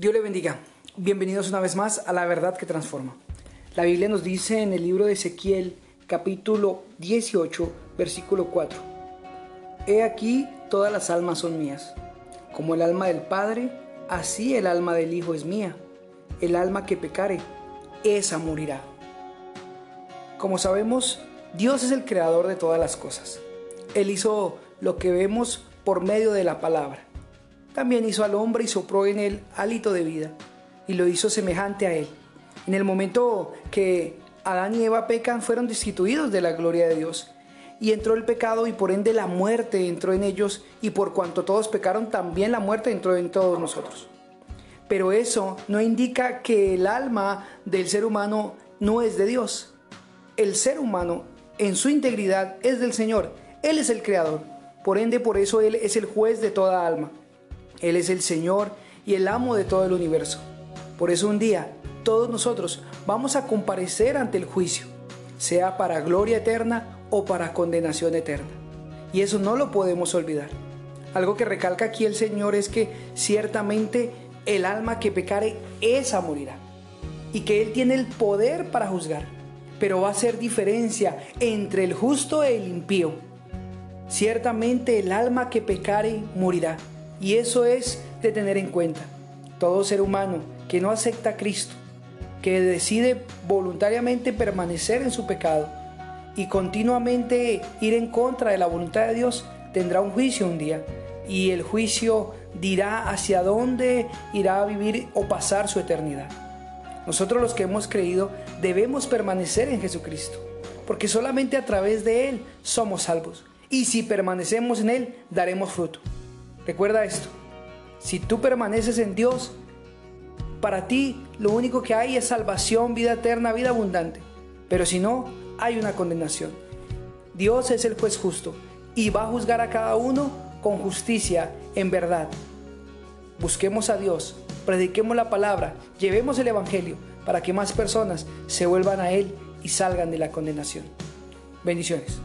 Dios le bendiga. Bienvenidos una vez más a la verdad que transforma. La Biblia nos dice en el libro de Ezequiel, capítulo 18, versículo 4. He aquí todas las almas son mías. Como el alma del Padre, así el alma del Hijo es mía. El alma que pecare, esa morirá. Como sabemos, Dios es el creador de todas las cosas. Él hizo lo que vemos por medio de la palabra. También hizo al hombre y sopró en él hálito de vida y lo hizo semejante a él. En el momento que Adán y Eva pecan, fueron destituidos de la gloria de Dios. Y entró el pecado y por ende la muerte entró en ellos y por cuanto todos pecaron, también la muerte entró en todos nosotros. Pero eso no indica que el alma del ser humano no es de Dios. El ser humano en su integridad es del Señor. Él es el creador. Por ende, por eso Él es el juez de toda alma. Él es el Señor y el amo de todo el universo. Por eso un día todos nosotros vamos a comparecer ante el juicio, sea para gloria eterna o para condenación eterna. Y eso no lo podemos olvidar. Algo que recalca aquí el Señor es que ciertamente el alma que pecare, esa morirá. Y que Él tiene el poder para juzgar. Pero va a ser diferencia entre el justo e el impío. Ciertamente el alma que pecare morirá. Y eso es de tener en cuenta. Todo ser humano que no acepta a Cristo, que decide voluntariamente permanecer en su pecado y continuamente ir en contra de la voluntad de Dios, tendrá un juicio un día. Y el juicio dirá hacia dónde irá a vivir o pasar su eternidad. Nosotros los que hemos creído debemos permanecer en Jesucristo, porque solamente a través de Él somos salvos. Y si permanecemos en Él, daremos fruto. Recuerda esto, si tú permaneces en Dios, para ti lo único que hay es salvación, vida eterna, vida abundante. Pero si no, hay una condenación. Dios es el juez justo y va a juzgar a cada uno con justicia, en verdad. Busquemos a Dios, prediquemos la palabra, llevemos el Evangelio para que más personas se vuelvan a Él y salgan de la condenación. Bendiciones.